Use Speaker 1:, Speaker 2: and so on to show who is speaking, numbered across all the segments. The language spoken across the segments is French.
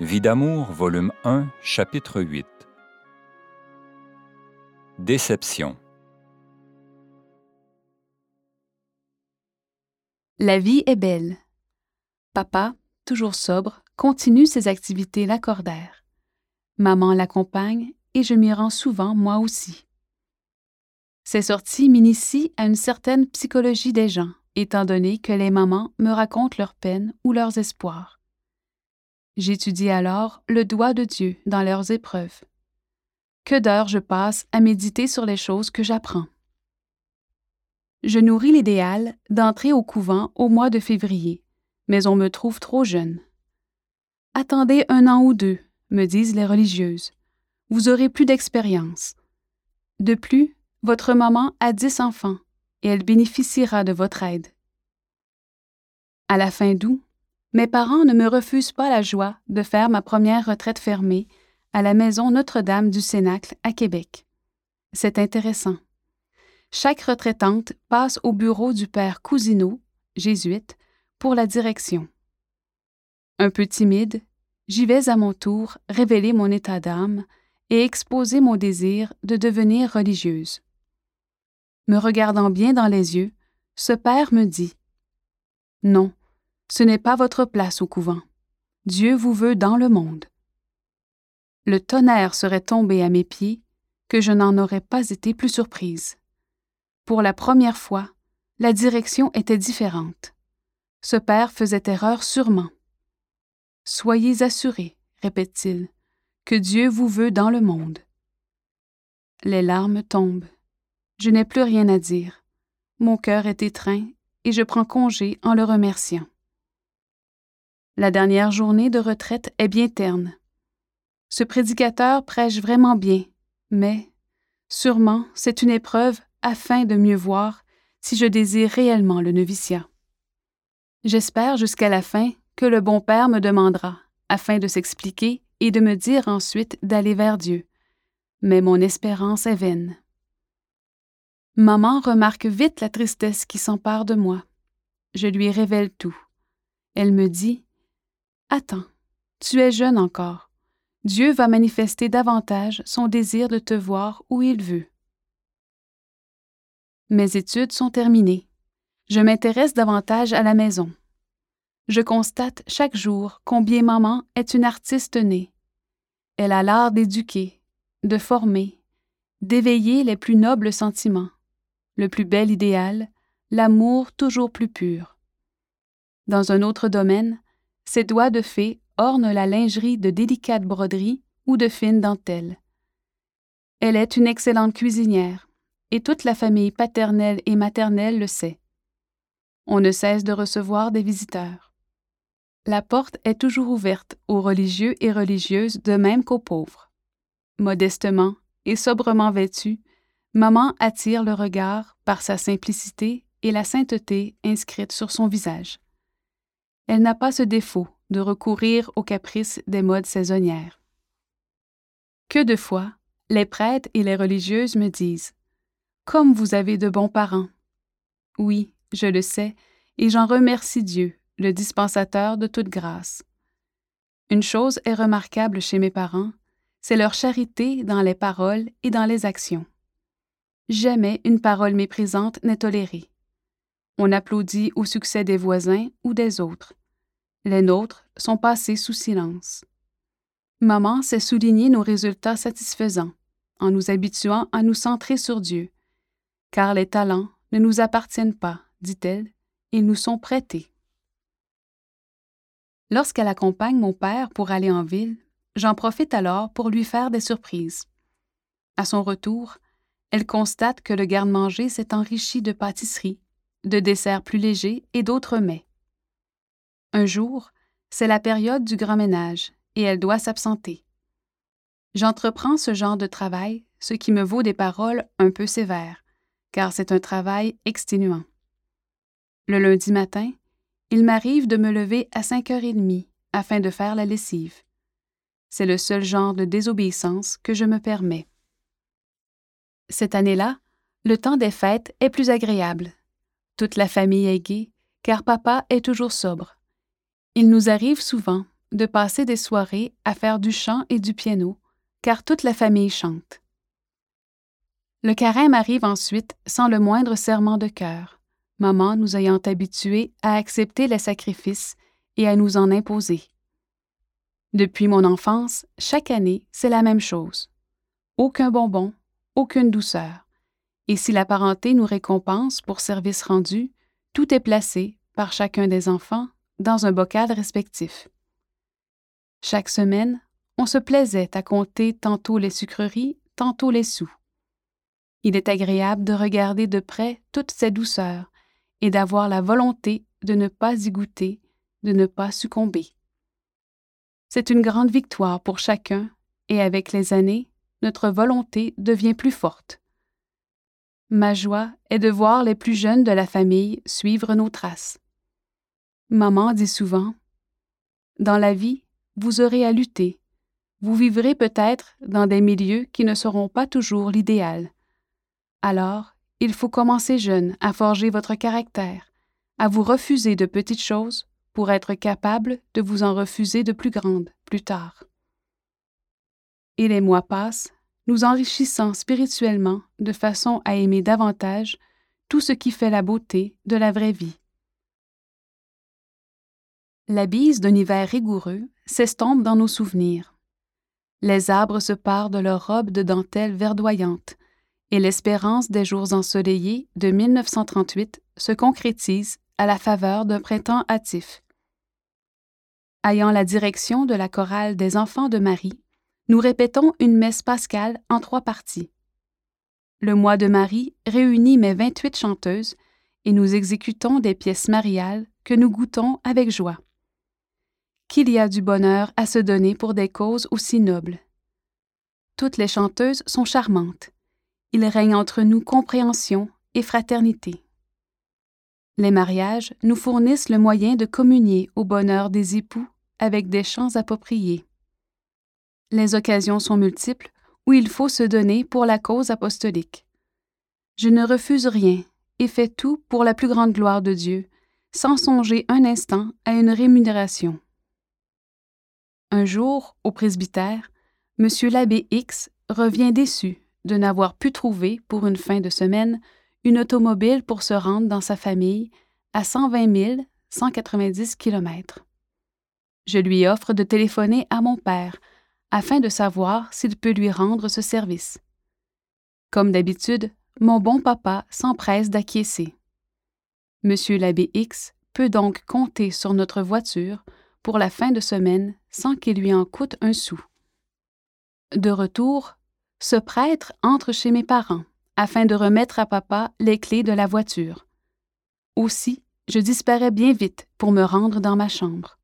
Speaker 1: Vie d'amour, volume 1, chapitre 8. Déception.
Speaker 2: La vie est belle. Papa, toujours sobre, continue ses activités l'accordaire. Maman l'accompagne et je m'y rends souvent moi aussi. Ces sorties m'initient à une certaine psychologie des gens, étant donné que les mamans me racontent leurs peines ou leurs espoirs. J'étudie alors le doigt de Dieu dans leurs épreuves. Que d'heures je passe à méditer sur les choses que j'apprends. Je nourris l'idéal d'entrer au couvent au mois de février, mais on me trouve trop jeune. Attendez un an ou deux, me disent les religieuses. Vous aurez plus d'expérience. De plus, votre maman a dix enfants et elle bénéficiera de votre aide. À la fin d'août, mes parents ne me refusent pas la joie de faire ma première retraite fermée à la maison Notre-Dame du Cénacle à Québec. C'est intéressant. Chaque retraitante passe au bureau du père Cousineau, jésuite, pour la direction. Un peu timide, j'y vais à mon tour révéler mon état d'âme et exposer mon désir de devenir religieuse. Me regardant bien dans les yeux, ce père me dit Non, ce n'est pas votre place au couvent. Dieu vous veut dans le monde. Le tonnerre serait tombé à mes pieds, que je n'en aurais pas été plus surprise. Pour la première fois, la direction était différente. Ce père faisait erreur sûrement. Soyez assurés, répète-t-il, que Dieu vous veut dans le monde. Les larmes tombent. Je n'ai plus rien à dire. Mon cœur est étreint et je prends congé en le remerciant. La dernière journée de retraite est bien terne. Ce prédicateur prêche vraiment bien, mais sûrement c'est une épreuve afin de mieux voir si je désire réellement le noviciat. J'espère jusqu'à la fin que le bon Père me demandera, afin de s'expliquer et de me dire ensuite d'aller vers Dieu. Mais mon espérance est vaine. Maman remarque vite la tristesse qui s'empare de moi. Je lui révèle tout. Elle me dit Attends, tu es jeune encore. Dieu va manifester davantage son désir de te voir où il veut. Mes études sont terminées. Je m'intéresse davantage à la maison. Je constate chaque jour combien maman est une artiste née. Elle a l'art d'éduquer, de former, d'éveiller les plus nobles sentiments, le plus bel idéal, l'amour toujours plus pur. Dans un autre domaine, ses doigts de fée ornent la lingerie de délicates broderies ou de fines dentelles. Elle est une excellente cuisinière, et toute la famille paternelle et maternelle le sait. On ne cesse de recevoir des visiteurs. La porte est toujours ouverte aux religieux et religieuses de même qu'aux pauvres. Modestement et sobrement vêtue, maman attire le regard par sa simplicité et la sainteté inscrite sur son visage elle n'a pas ce défaut de recourir aux caprices des modes saisonnières. Que de fois, les prêtres et les religieuses me disent Comme vous avez de bons parents. Oui, je le sais, et j'en remercie Dieu, le dispensateur de toute grâce. Une chose est remarquable chez mes parents, c'est leur charité dans les paroles et dans les actions. Jamais une parole méprisante n'est tolérée. On applaudit au succès des voisins ou des autres. Les nôtres sont passés sous silence. Maman sait souligner nos résultats satisfaisants en nous habituant à nous centrer sur Dieu, car les talents ne nous appartiennent pas, dit-elle, ils nous sont prêtés. Lorsqu'elle accompagne mon père pour aller en ville, j'en profite alors pour lui faire des surprises. À son retour, elle constate que le garde-manger s'est enrichi de pâtisseries, de desserts plus légers et d'autres mets. Un jour, c'est la période du grand ménage et elle doit s'absenter. J'entreprends ce genre de travail, ce qui me vaut des paroles un peu sévères, car c'est un travail exténuant. Le lundi matin, il m'arrive de me lever à 5h30 afin de faire la lessive. C'est le seul genre de désobéissance que je me permets. Cette année-là, le temps des fêtes est plus agréable. Toute la famille est gaie, car papa est toujours sobre. Il nous arrive souvent, de passer des soirées à faire du chant et du piano, car toute la famille chante. Le carême arrive ensuite sans le moindre serment de cœur, maman nous ayant habitués à accepter les sacrifices et à nous en imposer. Depuis mon enfance, chaque année, c'est la même chose. Aucun bonbon, aucune douceur. Et si la parenté nous récompense pour service rendu, tout est placé, par chacun des enfants, dans un bocal respectif. Chaque semaine, on se plaisait à compter tantôt les sucreries, tantôt les sous. Il est agréable de regarder de près toutes ces douceurs et d'avoir la volonté de ne pas y goûter, de ne pas succomber. C'est une grande victoire pour chacun, et avec les années, notre volonté devient plus forte. Ma joie est de voir les plus jeunes de la famille suivre nos traces. Maman dit souvent Dans la vie, vous aurez à lutter. Vous vivrez peut-être dans des milieux qui ne seront pas toujours l'idéal. Alors, il faut commencer jeune à forger votre caractère, à vous refuser de petites choses pour être capable de vous en refuser de plus grandes plus tard. Et les mois passent, nous enrichissant spirituellement de façon à aimer davantage tout ce qui fait la beauté de la vraie vie. La bise d'un hiver rigoureux s'estompe dans nos souvenirs. Les arbres se parent de leurs robes de dentelle verdoyante, et l'espérance des jours ensoleillés de 1938 se concrétise à la faveur d'un printemps hâtif. Ayant la direction de la chorale des enfants de Marie, nous répétons une messe pascale en trois parties. Le mois de Marie réunit mes 28 chanteuses et nous exécutons des pièces mariales que nous goûtons avec joie. Qu'il y a du bonheur à se donner pour des causes aussi nobles. Toutes les chanteuses sont charmantes. Il règne entre nous compréhension et fraternité. Les mariages nous fournissent le moyen de communier au bonheur des époux avec des chants appropriés. Les occasions sont multiples où il faut se donner pour la cause apostolique. Je ne refuse rien et fais tout pour la plus grande gloire de Dieu, sans songer un instant à une rémunération. Un jour, au presbytère, M. l'abbé X revient déçu de n'avoir pu trouver, pour une fin de semaine, une automobile pour se rendre dans sa famille à 120 190 km. Je lui offre de téléphoner à mon père afin de savoir s'il peut lui rendre ce service. Comme d'habitude, mon bon papa s'empresse d'acquiescer. Monsieur l'abbé X peut donc compter sur notre voiture pour la fin de semaine sans qu'il lui en coûte un sou. De retour, ce prêtre entre chez mes parents afin de remettre à papa les clés de la voiture. Aussi, je disparais bien vite pour me rendre dans ma chambre.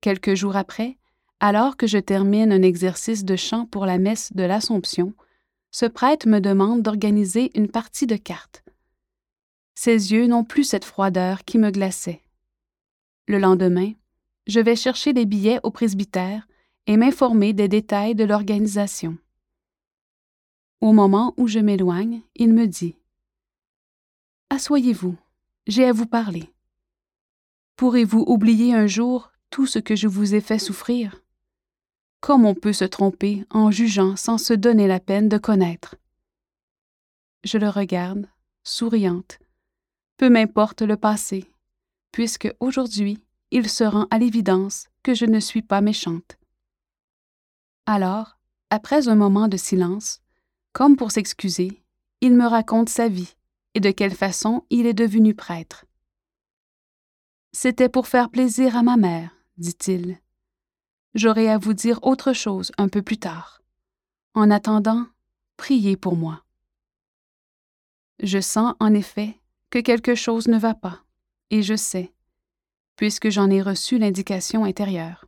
Speaker 2: Quelques jours après, alors que je termine un exercice de chant pour la messe de l'Assomption, ce prêtre me demande d'organiser une partie de cartes. Ses yeux n'ont plus cette froideur qui me glaçait. Le lendemain, je vais chercher des billets au presbytère et m'informer des détails de l'organisation. Au moment où je m'éloigne, il me dit Assoyez-vous, j'ai à vous parler. Pourrez-vous oublier un jour tout ce que je vous ai fait souffrir? Comme on peut se tromper en jugeant sans se donner la peine de connaître Je le regarde, souriante. Peu m'importe le passé, puisque aujourd'hui il se rend à l'évidence que je ne suis pas méchante. Alors, après un moment de silence, comme pour s'excuser, il me raconte sa vie et de quelle façon il est devenu prêtre. C'était pour faire plaisir à ma mère, dit-il. J'aurai à vous dire autre chose un peu plus tard. En attendant, priez pour moi. Je sens, en effet, que quelque chose ne va pas, et je sais, puisque j'en ai reçu l'indication intérieure.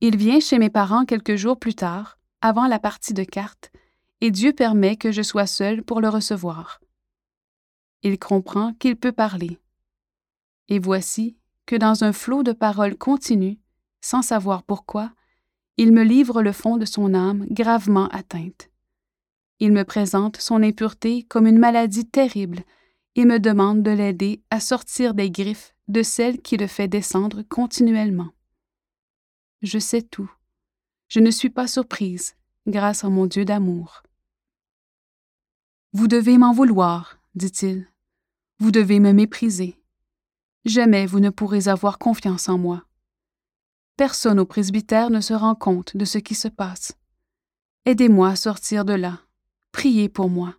Speaker 2: Il vient chez mes parents quelques jours plus tard avant la partie de cartes, et Dieu permet que je sois seule pour le recevoir. Il comprend qu'il peut parler. Et voici que dans un flot de paroles continues, sans savoir pourquoi, il me livre le fond de son âme gravement atteinte. Il me présente son impureté comme une maladie terrible et me demande de l'aider à sortir des griffes de celle qui le fait descendre continuellement. Je sais tout. Je ne suis pas surprise, grâce à mon Dieu d'amour. Vous devez m'en vouloir, dit-il. Vous devez me mépriser. Jamais vous ne pourrez avoir confiance en moi. Personne au presbytère ne se rend compte de ce qui se passe. Aidez-moi à sortir de là. Priez pour moi.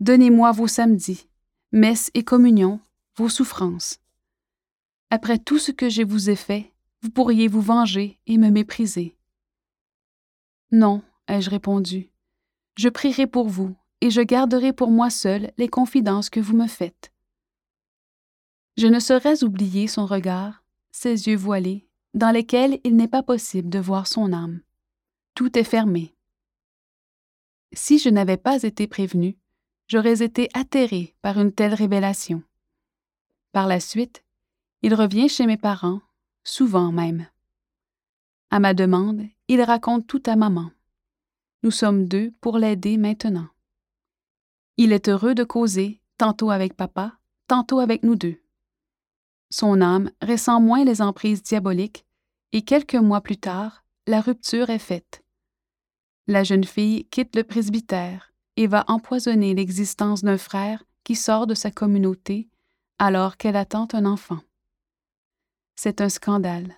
Speaker 2: Donnez-moi vos samedis, messes et communions, vos souffrances. Après tout ce que je vous ai fait, vous pourriez vous venger et me mépriser. Non, ai-je répondu. Je prierai pour vous, et je garderai pour moi seul les confidences que vous me faites. Je ne saurais oublier son regard, ses yeux voilés, dans lesquels il n'est pas possible de voir son âme. Tout est fermé. Si je n'avais pas été prévenu, j'aurais été atterré par une telle révélation. Par la suite, il revient chez mes parents, souvent même. À ma demande, il raconte tout à maman. Nous sommes deux pour l'aider maintenant. Il est heureux de causer, tantôt avec papa, tantôt avec nous deux. Son âme ressent moins les emprises diaboliques, et quelques mois plus tard, la rupture est faite. La jeune fille quitte le presbytère et va empoisonner l'existence d'un frère qui sort de sa communauté alors qu'elle attend un enfant. C'est un scandale.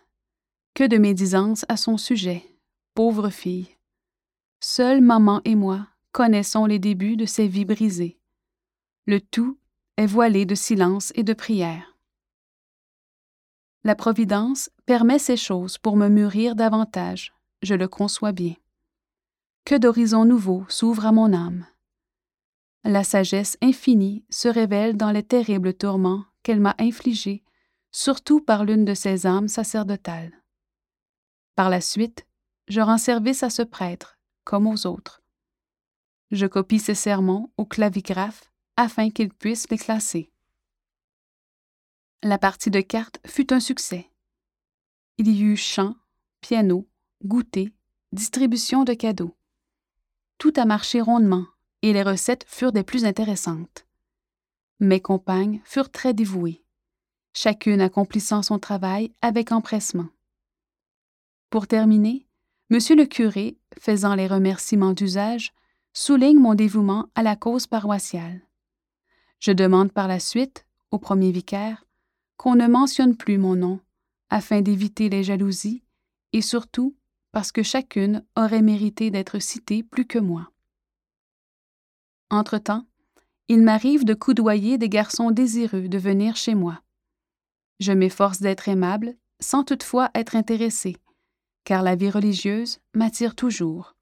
Speaker 2: Que de médisance à son sujet, pauvre fille. Seule maman et moi connaissons les débuts de ces vies brisées. Le tout est voilé de silence et de prière. La Providence permet ces choses pour me mûrir davantage, je le conçois bien. Que d'horizons nouveaux s'ouvrent à mon âme. La sagesse infinie se révèle dans les terribles tourments qu'elle m'a infligés, surtout par l'une de ses âmes sacerdotales. Par la suite, je rends service à ce prêtre, comme aux autres. Je copie ses sermons au clavigraphe afin qu'il puisse les classer. La partie de cartes fut un succès. Il y eut chant, piano, goûter, distribution de cadeaux. Tout a marché rondement et les recettes furent des plus intéressantes. Mes compagnes furent très dévouées, chacune accomplissant son travail avec empressement. Pour terminer, Monsieur le curé, faisant les remerciements d'usage, souligne mon dévouement à la cause paroissiale. Je demande par la suite, au premier vicaire, qu'on ne mentionne plus mon nom, afin d'éviter les jalousies, et surtout parce que chacune aurait mérité d'être citée plus que moi. Entre-temps, il m'arrive de coudoyer des garçons désireux de venir chez moi. Je m'efforce d'être aimable, sans toutefois être intéressée, car la vie religieuse m'attire toujours.